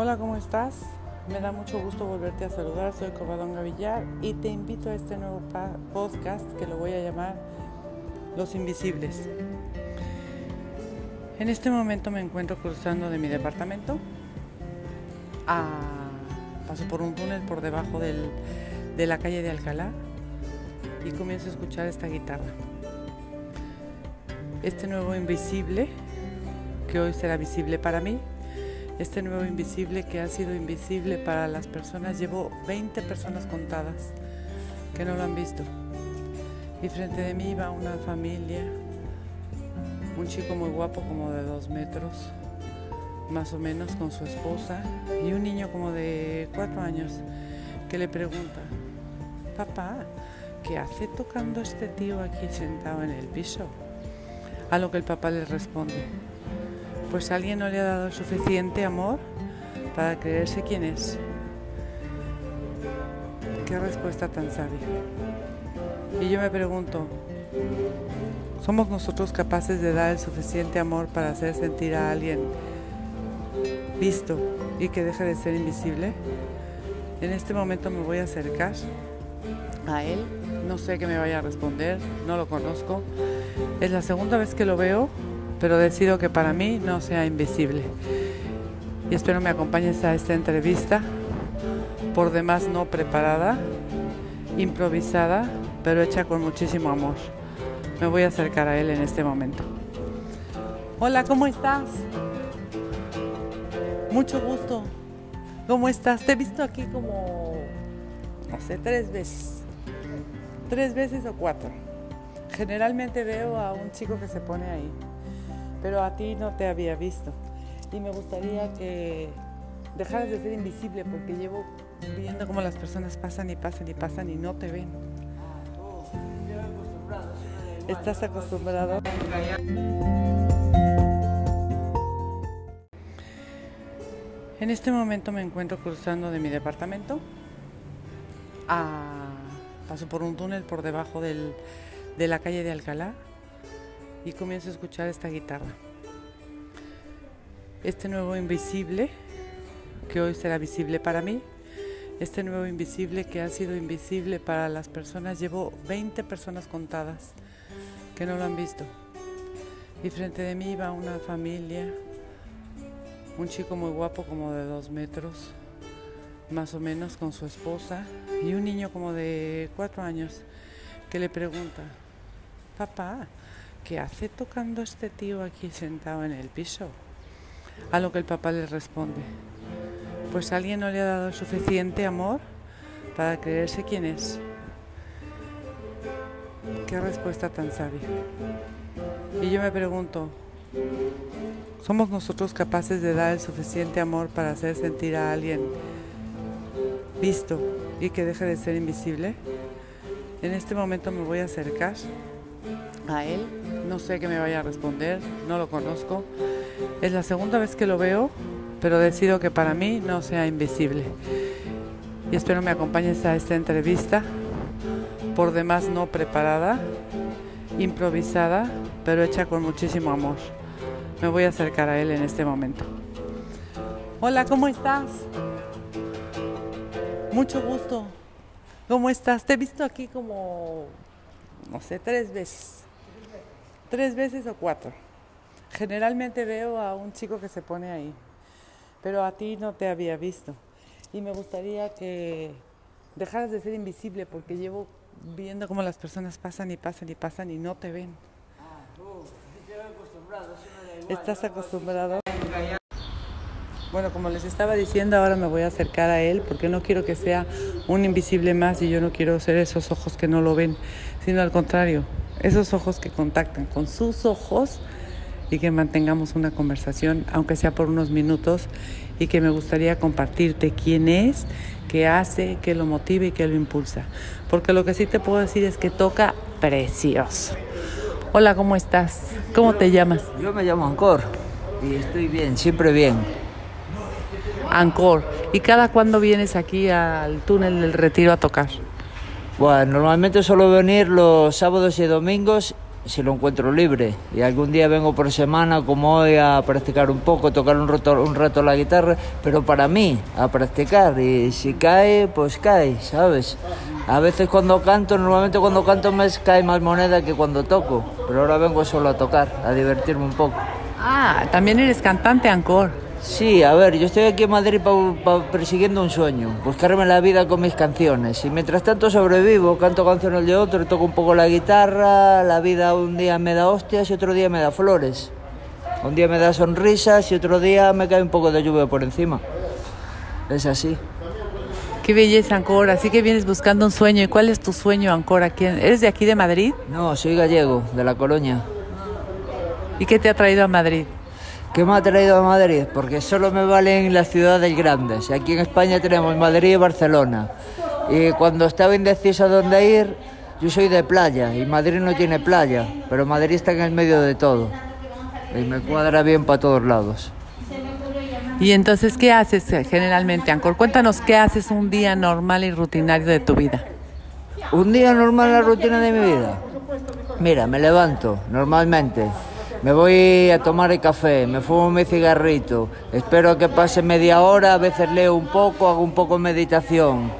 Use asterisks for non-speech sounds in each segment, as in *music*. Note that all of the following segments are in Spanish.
Hola, ¿cómo estás? Me da mucho gusto volverte a saludar. Soy Covadonga Villar y te invito a este nuevo podcast que lo voy a llamar Los Invisibles. En este momento me encuentro cruzando de mi departamento. paso por un túnel por debajo de la calle de Alcalá y comienzo a escuchar esta guitarra. Este nuevo invisible, que hoy será visible para mí, este nuevo invisible que ha sido invisible para las personas, llevo 20 personas contadas que no lo han visto. Y frente de mí va una familia, un chico muy guapo como de dos metros, más o menos con su esposa, y un niño como de cuatro años que le pregunta, papá, ¿qué hace tocando este tío aquí sentado en el piso? A lo que el papá le responde, pues alguien no le ha dado suficiente amor para creerse quién es. Qué respuesta tan sabia. Y yo me pregunto, ¿somos nosotros capaces de dar el suficiente amor para hacer sentir a alguien visto y que deje de ser invisible? En este momento me voy a acercar a él. No sé qué me vaya a responder, no lo conozco. Es la segunda vez que lo veo pero decido que para mí no sea invisible. Y espero me acompañes a esta entrevista, por demás no preparada, improvisada, pero hecha con muchísimo amor. Me voy a acercar a él en este momento. Hola, ¿cómo estás? Mucho gusto. ¿Cómo estás? Te he visto aquí como, no sé, tres veces. Tres veces o cuatro. Generalmente veo a un chico que se pone ahí pero a ti no te había visto. Y me gustaría que dejaras de ser invisible porque llevo viendo cómo las personas pasan y pasan y pasan y no te ven. ¿Estás acostumbrado? En este momento me encuentro cruzando de mi departamento. paso por un túnel por debajo de la calle de Alcalá y comienzo a escuchar esta guitarra. Este nuevo invisible, que hoy será visible para mí, este nuevo invisible que ha sido invisible para las personas, llevo 20 personas contadas que no lo han visto. Y frente de mí va una familia, un chico muy guapo como de dos metros, más o menos con su esposa, y un niño como de cuatro años que le pregunta, papá, ¿qué hace tocando este tío aquí sentado en el piso? A lo que el papá le responde, pues alguien no le ha dado suficiente amor para creerse quién es. Qué respuesta tan sabia. Y yo me pregunto, ¿somos nosotros capaces de dar el suficiente amor para hacer sentir a alguien visto y que deje de ser invisible? En este momento me voy a acercar a él. No sé qué me vaya a responder, no lo conozco. Es la segunda vez que lo veo, pero decido que para mí no sea invisible. Y espero me acompañes a esta entrevista, por demás no preparada, improvisada, pero hecha con muchísimo amor. Me voy a acercar a él en este momento. Hola, ¿cómo estás? Mucho gusto. ¿Cómo estás? Te he visto aquí como, no sé, tres veces tres veces o cuatro. Generalmente veo a un chico que se pone ahí, pero a ti no te había visto. Y me gustaría que dejaras de ser invisible porque llevo viendo cómo las personas pasan y pasan y pasan y no te ven. ¿Estás acostumbrado? Bueno, como les estaba diciendo, ahora me voy a acercar a él porque no quiero que sea un invisible más y yo no quiero ser esos ojos que no lo ven, sino al contrario, esos ojos que contactan con sus ojos y que mantengamos una conversación, aunque sea por unos minutos, y que me gustaría compartirte quién es, qué hace, qué lo motiva y qué lo impulsa. Porque lo que sí te puedo decir es que toca precioso. Hola, ¿cómo estás? ¿Cómo te llamas? Yo me llamo Ancor y estoy bien, siempre bien. Ancor. ¿Y cada cuándo vienes aquí al túnel del retiro a tocar? Bueno, normalmente suelo venir los sábados y domingos si lo encuentro libre. Y algún día vengo por semana, como hoy, a practicar un poco, tocar un rato, un rato la guitarra, pero para mí, a practicar. Y si cae, pues cae, ¿sabes? A veces cuando canto, normalmente cuando canto me cae más moneda que cuando toco, pero ahora vengo solo a tocar, a divertirme un poco. Ah, también eres cantante, Ancor. Sí, a ver, yo estoy aquí en Madrid persiguiendo un sueño, buscarme la vida con mis canciones. Y mientras tanto sobrevivo, canto canciones de otro, toco un poco la guitarra, la vida un día me da hostias y otro día me da flores. Un día me da sonrisas y otro día me cae un poco de lluvia por encima. Es así. Qué belleza, Ancor. Así que vienes buscando un sueño. ¿Y cuál es tu sueño, Ancor? ¿Eres de aquí de Madrid? No, soy gallego, de La Colonia. ¿Y qué te ha traído a Madrid? ¿Qué me ha traído a Madrid? Porque solo me valen las ciudades grandes. Aquí en España tenemos Madrid y Barcelona. Y cuando estaba indeciso a dónde ir, yo soy de playa y Madrid no tiene playa, pero Madrid está en el medio de todo. Y me cuadra bien para todos lados. Y entonces, ¿qué haces eh, generalmente, Ancor? Cuéntanos qué haces un día normal y rutinario de tu vida. Un día normal la rutina de mi vida. Mira, me levanto normalmente, me voy a tomar el café, me fumo mi cigarrito, espero que pase media hora, a veces leo un poco, hago un poco de meditación.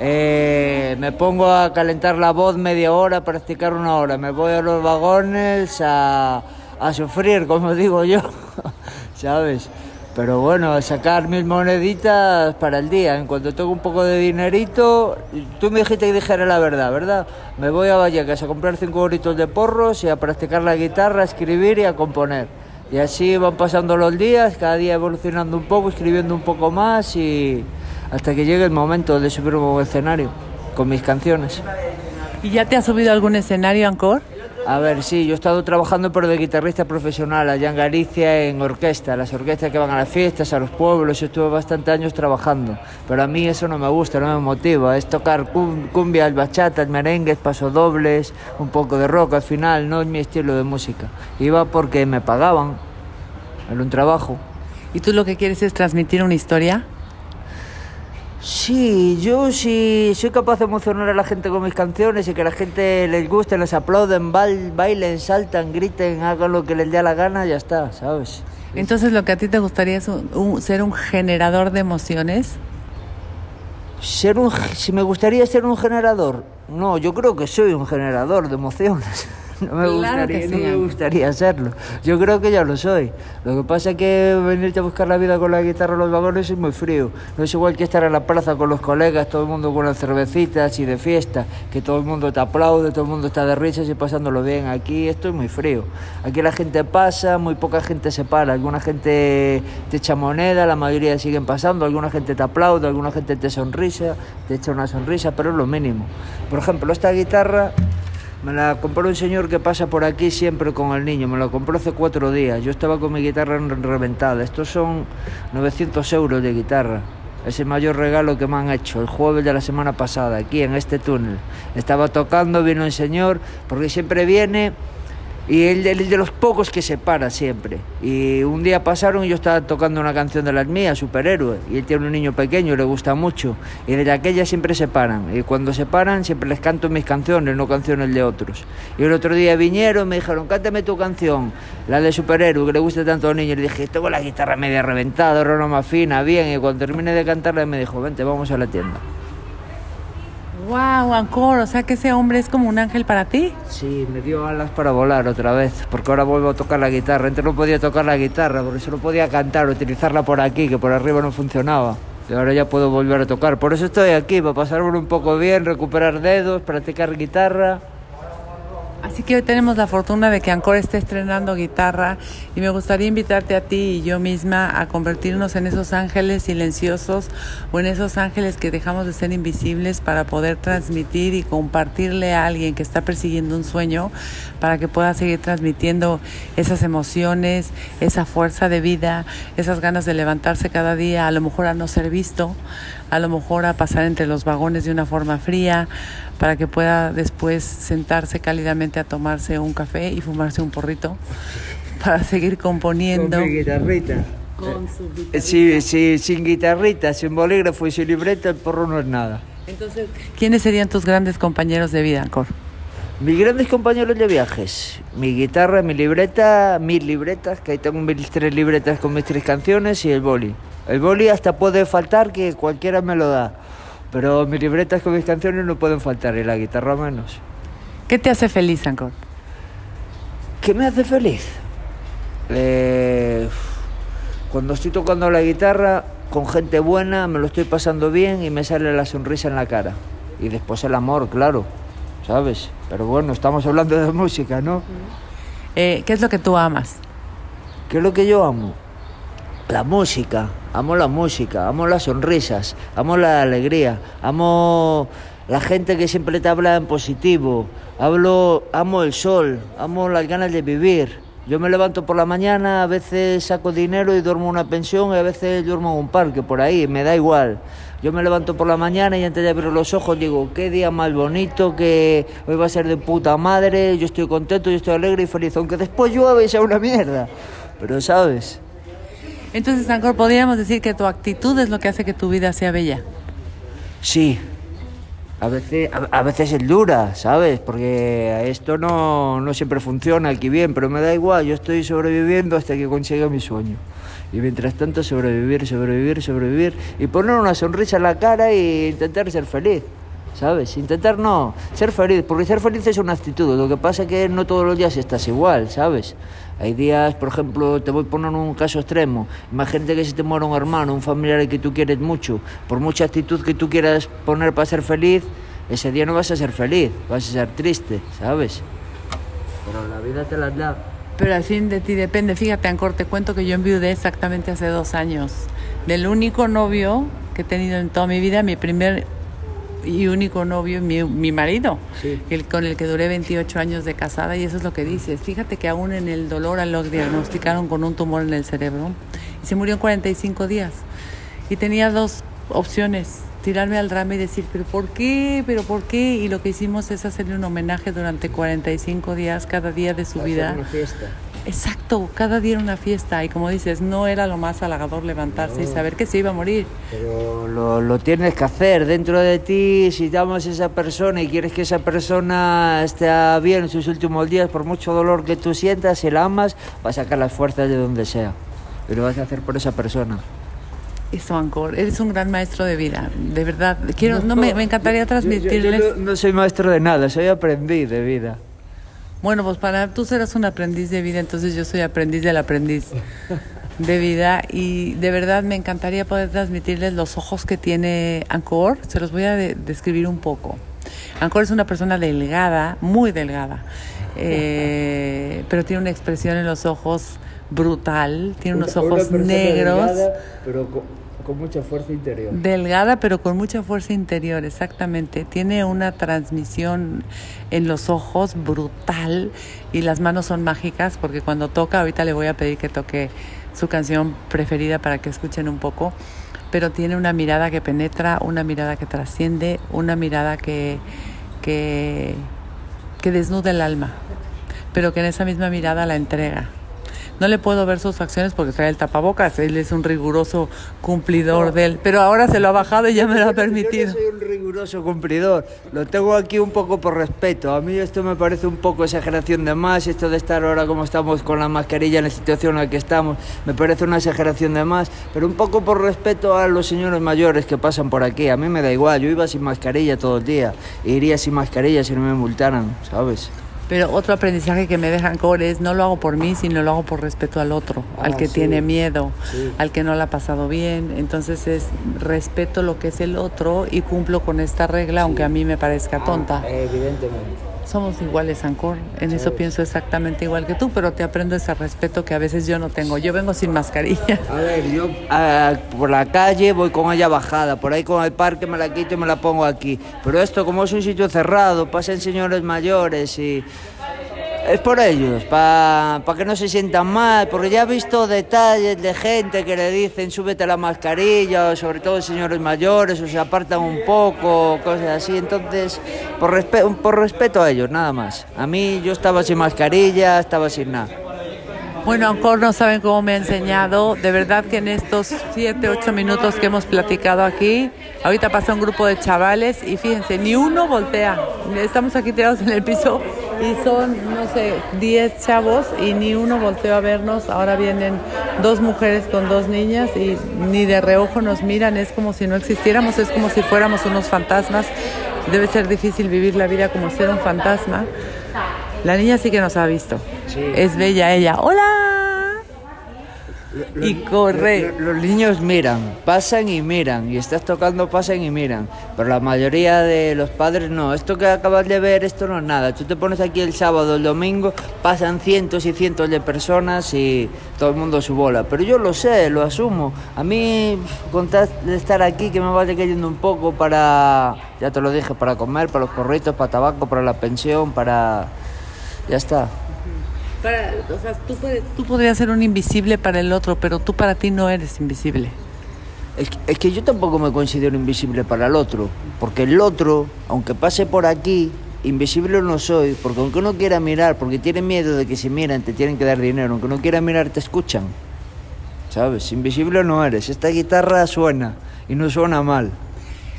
Eh, me pongo a calentar la voz media hora, practicar una hora. Me voy a los vagones a, a sufrir, como digo yo, *laughs* ¿sabes? Pero bueno, sacar mil moneditas para el día. En cuanto tengo un poco de dinerito, tú me dijiste que dijera la verdad, ¿verdad? Me voy a Vallecas a comprar cinco horitos de porros y a practicar la guitarra, a escribir y a componer. Y así van pasando los días, cada día evolucionando un poco, escribiendo un poco más y hasta que llegue el momento de subir un escenario con mis canciones. ¿Y ya te has subido a algún escenario, Ancor? A ver, sí, yo he estado trabajando pero de guitarrista profesional allá en Galicia en orquesta, las orquestas que van a las fiestas, a los pueblos, yo estuve bastante años trabajando, pero a mí eso no me gusta, no me motiva, es tocar cumbia, el bachata, el merengue, pasodobles, un poco de rock al final, no es mi estilo de música. Iba porque me pagaban, era un trabajo. ¿Y tú lo que quieres es transmitir una historia? Sí, yo sí soy capaz de emocionar a la gente con mis canciones y que la gente les guste, les aplauden, bailen, saltan, griten, hagan lo que les dé la gana, ya está, ¿sabes? Entonces, lo que a ti te gustaría es ser un generador de emociones. Ser un, si me gustaría ser un generador, no, yo creo que soy un generador de emociones. *laughs* *laughs* no me, gustaría, no me gustaría hacerlo. Yo creo que ya lo soy. Lo que pasa es que venirte a buscar la vida con la guitarra en los vagones es muy frío. No es igual que estar en la plaza con los colegas, todo el mundo con las cervecitas y de fiesta, que todo el mundo te aplaude, todo el mundo está de risas y pasándolo bien. Aquí esto es muy frío. Aquí la gente pasa, muy poca gente se para. Alguna gente te echa moneda, la mayoría siguen pasando, alguna gente te aplaude, alguna gente te sonrisa, te echa una sonrisa, pero es lo mínimo. Por ejemplo, esta guitarra me la compró un señor que pasa por aquí siempre con el niño. Me la compró hace cuatro días. Yo estaba con mi guitarra reventada. Estos son 900 euros de guitarra. Es el mayor regalo que me han hecho el jueves de la semana pasada, aquí en este túnel. Estaba tocando, vino un señor, porque siempre viene y él, es de los pocos que se para siempre. Y un día pasaron y yo estaba tocando una canción de las mías, Superhéroe, y él tiene un niño pequeño, le gusta mucho. Y desde aquella siempre se paran. Y cuando se paran siempre les canto mis canciones, no canciones de otros. Y el otro día vinieron y me dijeron, cántame tu canción, la de Superhéroe, que le gusta tanto a los niños. Y dije, tengo la guitarra media reventada, más fina, bien. Y cuando terminé de cantarla me dijo, vente, vamos a la tienda. Wow, Ancor, o sea que ese hombre es como un ángel para ti. Sí, me dio alas para volar otra vez, porque ahora vuelvo a tocar la guitarra. Antes no podía tocar la guitarra, porque solo podía cantar, utilizarla por aquí, que por arriba no funcionaba. Y ahora ya puedo volver a tocar. Por eso estoy aquí, para pasarme un poco bien, recuperar dedos, practicar guitarra. Así que hoy tenemos la fortuna de que Ancor esté estrenando guitarra y me gustaría invitarte a ti y yo misma a convertirnos en esos ángeles silenciosos o en esos ángeles que dejamos de ser invisibles para poder transmitir y compartirle a alguien que está persiguiendo un sueño para que pueda seguir transmitiendo esas emociones, esa fuerza de vida, esas ganas de levantarse cada día, a lo mejor a no ser visto, a lo mejor a pasar entre los vagones de una forma fría, para que pueda después sentarse cálidamente a tomarse un café y fumarse un porrito *laughs* para seguir componiendo. Con guitarrita. Con su guitarrita. Sí, sí, sin guitarrita, sin bolígrafo y sin libreta, el porro no es nada. Entonces, ¿quiénes serían tus grandes compañeros de vida, Cor? Mis grandes compañeros de viajes, mi guitarra, mi libreta, mis libretas, que ahí tengo mis tres libretas con mis tres canciones y el boli. El boli hasta puede faltar que cualquiera me lo da, pero mis libretas con mis canciones no pueden faltar y la guitarra menos. ¿Qué te hace feliz, Ancor? ¿Qué me hace feliz? Eh, cuando estoy tocando la guitarra con gente buena, me lo estoy pasando bien y me sale la sonrisa en la cara. Y después el amor, claro, ¿sabes? Pero bueno, estamos hablando de música, ¿no? Eh, ¿Qué es lo que tú amas? ¿Qué es lo que yo amo? La música, amo la música, amo las sonrisas, amo la alegría, amo la gente que siempre te habla en positivo, hablo, amo el sol, amo las ganas de vivir. Yo me levanto por la mañana, a veces saco dinero y duermo en una pensión y a veces duermo en un parque, por ahí, me da igual. Yo me levanto por la mañana y antes de abrir los ojos digo, qué día más bonito, que hoy va a ser de puta madre, yo estoy contento, yo estoy alegre y feliz, aunque después llueve y sea una mierda. Pero sabes. Entonces, Ancor, podríamos decir que tu actitud es lo que hace que tu vida sea bella. Sí, a veces, a, veces es dura, ¿sabes? Porque esto no, no siempre funciona aquí bien, pero me da igual, yo estoy sobreviviendo hasta que consiga mi sueño. Y mientras tanto sobrevivir, sobrevivir, sobrevivir y poner una sonrisa en la cara e intentar ser feliz. ¿Sabes? Intentar no, ser feliz, porque ser feliz es una actitud, lo que pasa es que no todos los días estás igual, ¿sabes? Hay días, por ejemplo, te voy a poner un caso extremo, imagínate que se te muere un hermano, un familiar que tú quieres mucho, por mucha actitud que tú quieras poner para ser feliz, ese día no vas a ser feliz, vas a ser triste, ¿sabes? Pero la vida te la da. Pero al fin de ti depende. Fíjate, Ancor, te cuento que yo enviudé exactamente hace dos años. Del único novio que he tenido en toda mi vida, mi primer y único novio, mi, mi marido, el, con el que duré 28 años de casada, y eso es lo que dices. Fíjate que aún en el dolor lo diagnosticaron con un tumor en el cerebro y se murió en 45 días. Y tenía dos opciones, tirarme al drama y decir, pero ¿por qué? ¿Pero por qué? Y lo que hicimos es hacerle un homenaje durante 45 días, cada día de su vida. Una fiesta. Exacto, cada día era una fiesta y como dices, no era lo más halagador levantarse y saber que se iba a morir. Pero lo, lo, tienes que hacer dentro de ti, si llamas a esa persona y quieres que esa persona esté bien en sus últimos días, por mucho dolor que tú sientas, si la amas, vas a sacar las fuerzas de donde sea. Y lo vas a hacer por esa persona. Eso, Ancor, eres un gran maestro de vida, de verdad. Quiero, no, me, me, encantaría transmitirles. Yo, yo, no, no soy maestro de nada, soy aprendiz de vida. Bueno, pues para tú serás un aprendiz de vida, entonces yo soy aprendiz del aprendiz de vida y de verdad me encantaría poder transmitirles los ojos que tiene Ancor. Se los voy a de describir un poco. Ancor es una persona delgada, muy delgada, eh, pero tiene una expresión en los ojos brutal, tiene unos una, ojos una negros. Delgada, pero con, mucha fuerza interior. Delgada, pero con mucha fuerza interior, exactamente. Tiene una transmisión en los ojos brutal y las manos son mágicas porque cuando toca, ahorita le voy a pedir que toque su canción preferida para que escuchen un poco, pero tiene una mirada que penetra, una mirada que trasciende, una mirada que, que, que desnuda el alma, pero que en esa misma mirada la entrega. No le puedo ver sus facciones porque trae el tapabocas. Él es un riguroso cumplidor no. de él. Pero ahora se lo ha bajado y ya me lo ha permitido. Yo no soy un riguroso cumplidor. Lo tengo aquí un poco por respeto. A mí esto me parece un poco exageración de más. Esto de estar ahora como estamos con la mascarilla en la situación en la que estamos, me parece una exageración de más. Pero un poco por respeto a los señores mayores que pasan por aquí. A mí me da igual. Yo iba sin mascarilla todo el día. E iría sin mascarilla si no me multaran, ¿sabes? Pero otro aprendizaje que me dejan core es no lo hago por mí, sino lo hago por respeto al otro, ah, al que sí. tiene miedo, sí. al que no la ha pasado bien. Entonces es respeto lo que es el otro y cumplo con esta regla, sí. aunque a mí me parezca tonta. Ah, evidentemente. Somos iguales, Ancor. En eso pienso exactamente igual que tú, pero te aprendo ese respeto que a veces yo no tengo. Yo vengo sin mascarilla. A ver, yo a, por la calle voy con ella bajada, por ahí con el parque me la quito y me la pongo aquí. Pero esto, como es un sitio cerrado, pasan señores mayores y es por ellos, para pa que no se sientan mal, porque ya he visto detalles de gente que le dicen súbete la mascarilla, sobre todo señores mayores, o se apartan un poco, cosas así. Entonces, por, respe por respeto a ellos, nada más. A mí yo estaba sin mascarilla, estaba sin nada. Bueno, Ancor no saben cómo me ha enseñado. De verdad que en estos 7, 8 minutos que hemos platicado aquí, ahorita pasa un grupo de chavales y fíjense, ni uno voltea. Estamos aquí tirados en el piso y son, no sé, 10 chavos y ni uno volteó a vernos. Ahora vienen dos mujeres con dos niñas y ni de reojo nos miran. Es como si no existiéramos, es como si fuéramos unos fantasmas. Debe ser difícil vivir la vida como ser un fantasma. La niña sí que nos ha visto. Es bella ella. ¡Hola! Y corre. Los, niños miran, pasan y miran. Y estás tocando, pasan y miran. Pero la mayoría de los padres no. Esto que acabas de ver, esto no es nada. Tú te pones aquí el sábado, el domingo, pasan cientos y cientos de personas y todo el mundo su bola. Pero yo lo sé, lo asumo. A mí, con de estar aquí, que me vaya cayendo un poco para, ya te lo dije, para comer, para los corritos, para tabaco, para la pensión, para ya está. Para, o sea, tú, tú podrías ser un invisible para el otro, pero tú para ti no eres invisible. Es que, es que yo tampoco me considero invisible para el otro, porque el otro, aunque pase por aquí, invisible no soy, porque aunque uno quiera mirar, porque tiene miedo de que si miran te tienen que dar dinero, aunque no quiera mirar te escuchan. ¿Sabes? Invisible no eres. Esta guitarra suena y no suena mal.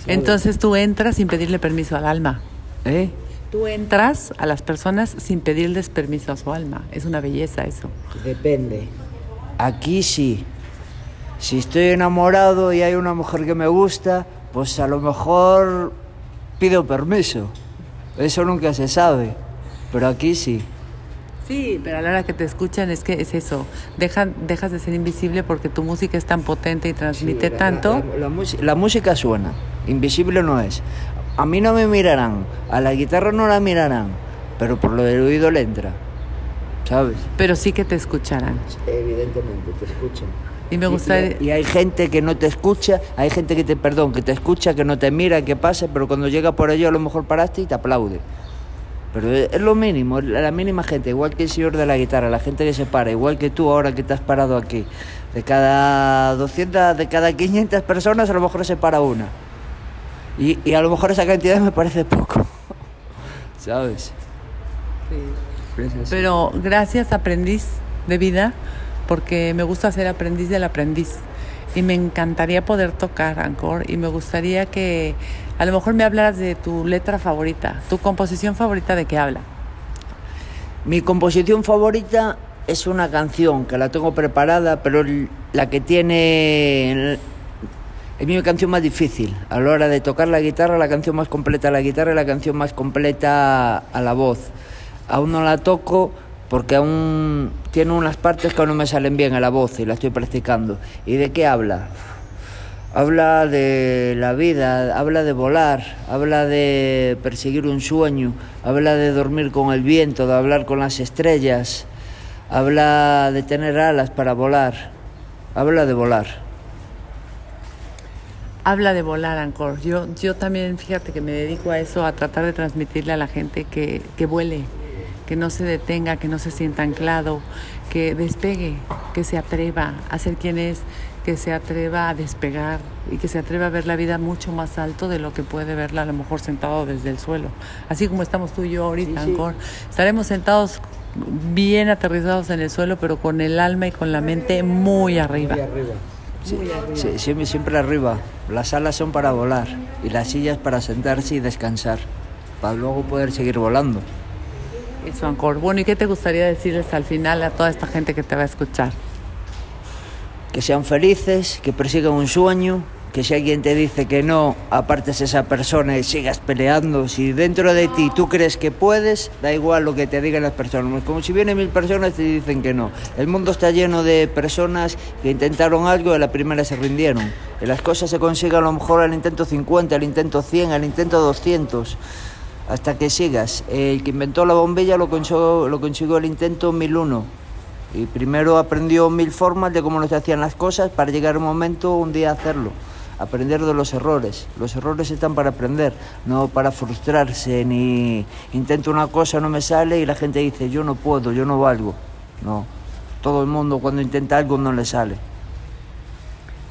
Entonces tú entras sin pedirle permiso al alma. ¿Eh? Tú entras a las personas sin pedirles permiso a su alma. Es una belleza eso. Depende. Aquí sí. Si estoy enamorado y hay una mujer que me gusta, pues a lo mejor pido permiso. Eso nunca se sabe. Pero aquí sí. Sí, pero a la hora que te escuchan es que es eso. Dejan, dejas de ser invisible porque tu música es tan potente y transmite tanto. la música suena. Invisible no es. A mí no me mirarán, a la guitarra no la mirarán, pero por lo del oído le entra, ¿sabes? Pero sí que te escucharán. Evidentemente, te escuchan. Y me gusta... Y, hay gente que no te escucha, hay gente que te, perdón, que te escucha, que no te mira, que pase, pero cuando llega por allí a lo mejor paraste y te aplaude. Pero es lo mínimo, la mínima gente, igual que el señor de la guitarra, la gente que se para, igual que tú ahora que te has parado aquí. De cada 200, de cada 500 personas a lo mejor se para una. Y, a lo mejor esa cantidad me parece poco, ¿sabes? Sí. Pero gracias aprendiz de vida, porque me gusta ser aprendiz del aprendiz. Y me encantaría poder tocar Ancor y me gustaría que a lo mejor me hablaras de tu letra favorita, tu composición favorita de qué habla. Mi composición favorita es una canción que la tengo preparada, pero la que tiene es mi canción más difícil. A la hora de tocar la guitarra, la canción más completa a la guitarra y la canción más completa a la voz. Aún no la toco porque aún tiene unas partes que aún no me salen bien a la voz y la estoy practicando. ¿Y de qué habla? Habla de la vida, habla de volar, habla de perseguir un sueño, habla de dormir con el viento, de hablar con las estrellas, habla de tener alas para volar, habla de volar habla de volar, Ancor. Yo, yo también, fíjate que me dedico a eso, a tratar de transmitirle a la gente que, que vuele, que no se detenga, que no se sienta anclado, que despegue, que se atreva a ser quien es, que se atreva a despegar y que se atreva a ver la vida mucho más alto de lo que puede verla a lo mejor sentado desde el suelo. Así como estamos tú y yo ahorita, Ancor. Estaremos sentados bien aterrizados en el suelo, pero con el alma y con la mente muy arriba. Muy arriba. Sí, siempre, siempre arriba. Las alas son para volar y las sillas para sentarse y descansar, para luego poder seguir volando. Eso, Ancor. Bueno, ¿y qué te gustaría decirles al final a toda esta gente que te va a escuchar? Que sean felices, que persigan un sueño, que si alguien te dice que no, apartes esa persona y sigas peleando. Si dentro de ti tú crees que puedes, da igual lo que te digan las personas. Como si vienen mil personas y te dicen que no. El mundo está lleno de personas que intentaron algo y a la primera se rindieron. Y las cosas se consiguen a lo mejor al intento 50, al intento 100, al intento 200. Hasta que sigas. El que inventó la bombilla lo consiguió, lo el intento 1001. Y primero aprendió mil formas de cómo se hacían las cosas para llegar un momento, un día hacerlo aprender de los errores. Los errores están para aprender, no para frustrarse, ni intento una cosa, no me sale y la gente dice, yo no puedo, yo no valgo. No, todo el mundo cuando intenta algo no le sale.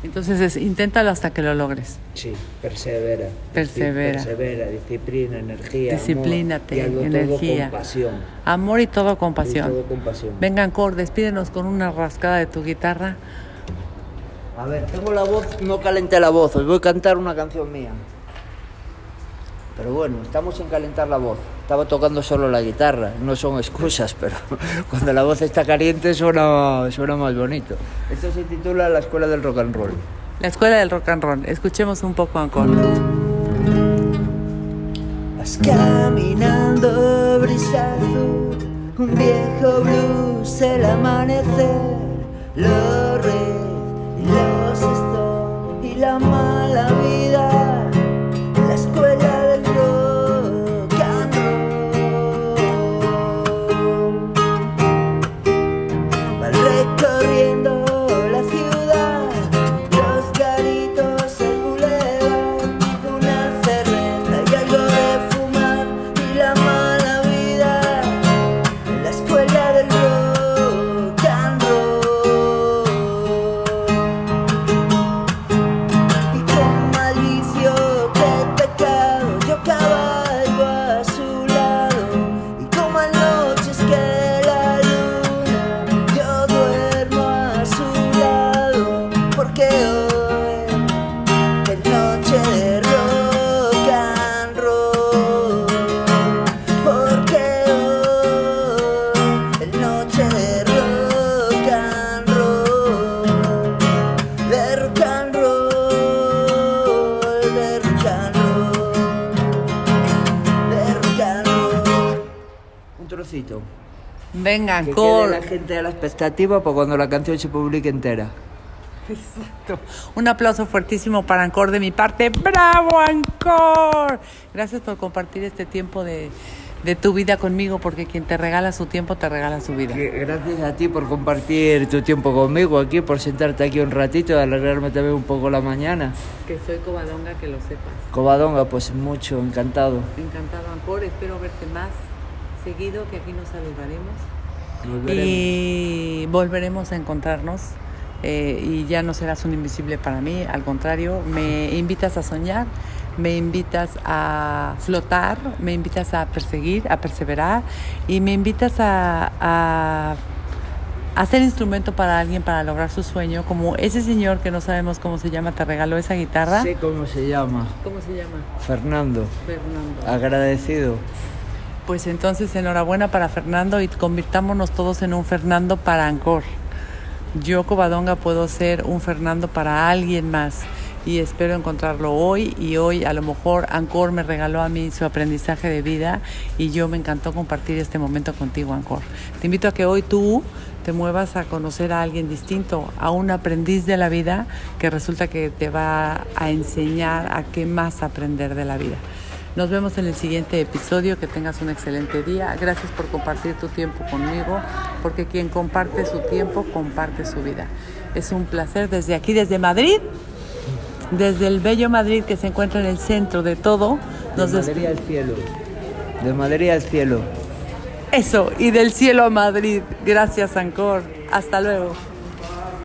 Entonces es, inténtalo hasta que lo logres. Sí, persevera. Persevera. Persevera, disciplina, energía. Disciplínate, amor, y energía. Todo con pasión. Amor y todo con pasión. Y todo con pasión. Venga, Cor, despídenos con una rascada de tu guitarra. A ver, tengo la voz, no calenté la voz, os voy a cantar una canción mía. Pero bueno, estamos en calentar la voz. Estaba tocando solo la guitarra, no son excusas, pero *laughs* cuando la voz está caliente suena, suena más bonito. Esto se titula La Escuela del Rock and Roll. La Escuela del Rock and Roll. Escuchemos un poco encore. Vas caminando brisa azul, un viejo blues, el amanecer, los red los stone y la mala Venga, Que quede la gente a la expectativa para cuando la canción se publique entera. Un aplauso fuertísimo para Ancor de mi parte. ¡Bravo, Ancor! Gracias por compartir este tiempo de, de tu vida conmigo, porque quien te regala su tiempo te regala su vida. Gracias a ti por compartir tu tiempo conmigo aquí, por sentarte aquí un ratito y alegrarme también un poco la mañana. Que soy cobadonga, que lo sepas. Covadonga, pues mucho, encantado. Encantado, Ancor. Espero verte más seguido, que aquí nos saludaremos. Y volveremos a encontrarnos. eh, y ya no serás un invisible para mí, al contrario, me invitas a soñar, me invitas a flotar, me invitas a perseguir, a perseverar y me invitas a, a, a ser instrumento para alguien para lograr su sueño, como ese señor que no sabemos cómo se llama, te regaló esa guitarra. Sé cómo se llama. ¿Cómo se llama? Fernando. Fernando. Agradecido. Pues entonces enhorabuena para Fernando y convirtámonos todos en un Fernando para Ancor. Yo, Covadonga, puedo ser un Fernando para alguien más y espero encontrarlo hoy y hoy a lo mejor Ancor me regaló a mí su aprendizaje de vida y yo me encantó compartir este momento contigo, Ancor. Te invito a que hoy tú te muevas a conocer a alguien distinto, a un aprendiz de la vida que resulta que te va a enseñar a qué más aprender de la vida. Nos vemos en el siguiente episodio. Que tengas un excelente día. Gracias por compartir tu tiempo conmigo, porque quien comparte su tiempo, comparte su vida. Es un placer desde aquí, desde Madrid, desde el bello Madrid que se encuentra en el centro de todo. Nos de Madrid al cielo. De Madrid al cielo. Eso, y del cielo a Madrid. Gracias, Ancor. Hasta luego.